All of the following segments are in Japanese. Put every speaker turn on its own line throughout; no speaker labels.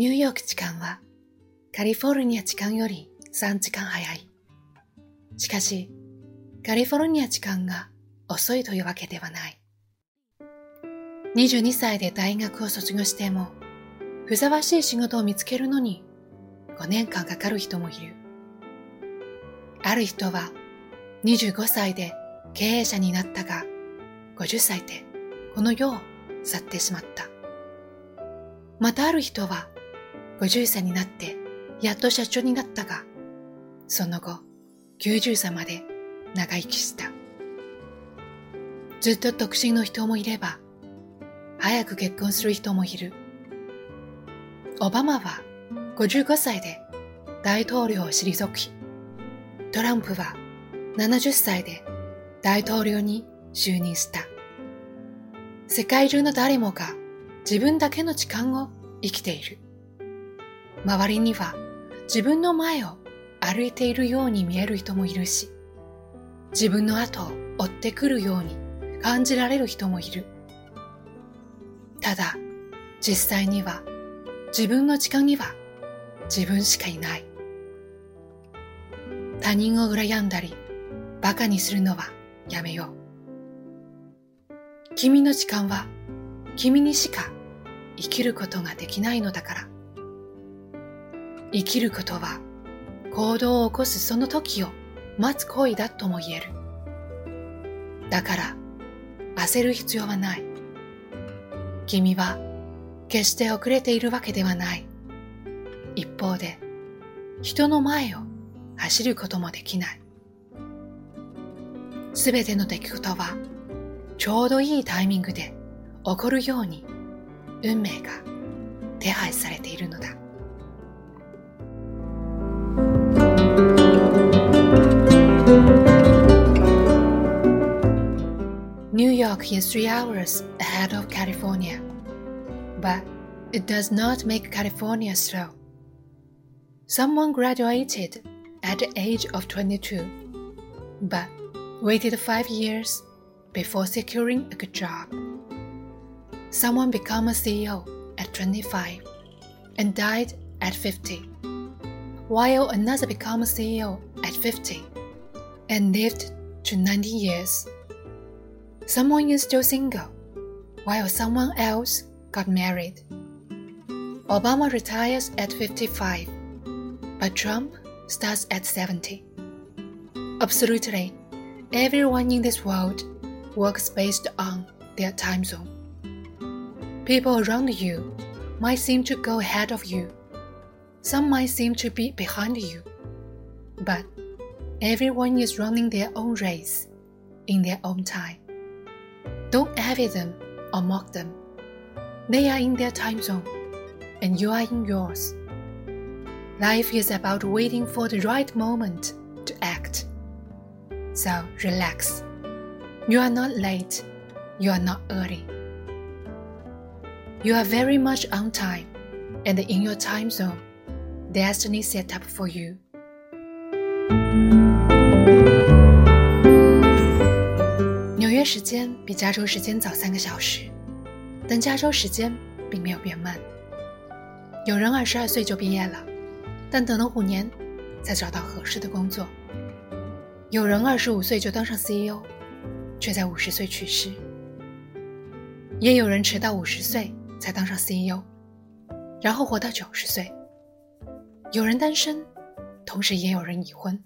ニューヨーク時間はカリフォルニア時間より3時間早い。しかし、カリフォルニア時間が遅いというわけではない。22歳で大学を卒業しても、ふさわしい仕事を見つけるのに5年間かかる人もいる。ある人は25歳で経営者になったが、50歳でこの世を去ってしまった。またある人は50歳になってやっと社長になったが、その後90歳まで長生きした。ずっと独身の人もいれば、早く結婚する人もいる。オバマは55歳で大統領を退き、トランプは70歳で大統領に就任した。世界中の誰もが自分だけの時間を生きている。周りには自分の前を歩いているように見える人もいるし、自分の後を追ってくるように感じられる人もいる。ただ、実際には自分の時間には自分しかいない。他人を羨んだり、馬鹿にするのはやめよう。君の時間は君にしか生きることができないのだから。生きることは行動を起こすその時を待つ行為だとも言える。だから焦る必要はない。君は決して遅れているわけではない。一方で人の前を走ることもできない。すべての出来事はちょうどいいタイミングで起こるように運命が手配されているのだ。York is three hours ahead of California, but it does not make California slow. Someone graduated at the age of 22, but waited five years before securing a good job. Someone became a CEO at 25 and died at 50, while another became a CEO at 50 and lived to 90 years. Someone is still single, while someone else got married. Obama retires at 55, but Trump starts at 70. Absolutely, everyone in this world works based on their time zone. People around you might seem to go ahead of you. Some might seem to be behind you. But everyone is running their own race in their own time. Don't envy them or mock them. They are in their time zone, and you are in yours. Life is about waiting for the right moment to act. So relax. You are not late. You are not early. You are very much on time and in your time zone. Destiny set up for you. 时间比加州时间早三个小时，但加州时间并没有变慢。有人二十二岁就毕业了，但等了五年才找到合适的工作。有人二十五岁就当上 CEO，却在五十岁去世。也有人迟到五十岁才当上 CEO，然后活到九十岁。有人单身，同时也有人已婚。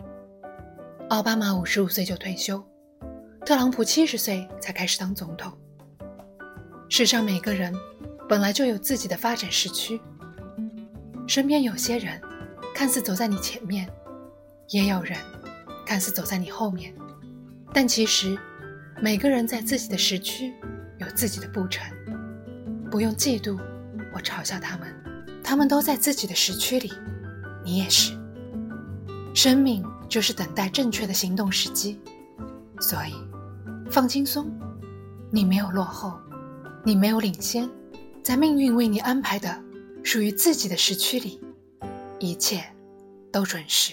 奥巴马五十五岁就退休，特朗普七十岁才开始当总统。世上每个人本来就有自己的发展时区。身边有些人看似走在你前面，也有人看似走在你后面，但其实。每个人在自己的时区有自己的步程，不用嫉妒或嘲笑他们，他们都在自己的时区里，你也是。生命就是等待正确的行动时机，所以放轻松，你没有落后，你没有领先，在命运为你安排的属于自己的时区里，一切都准时。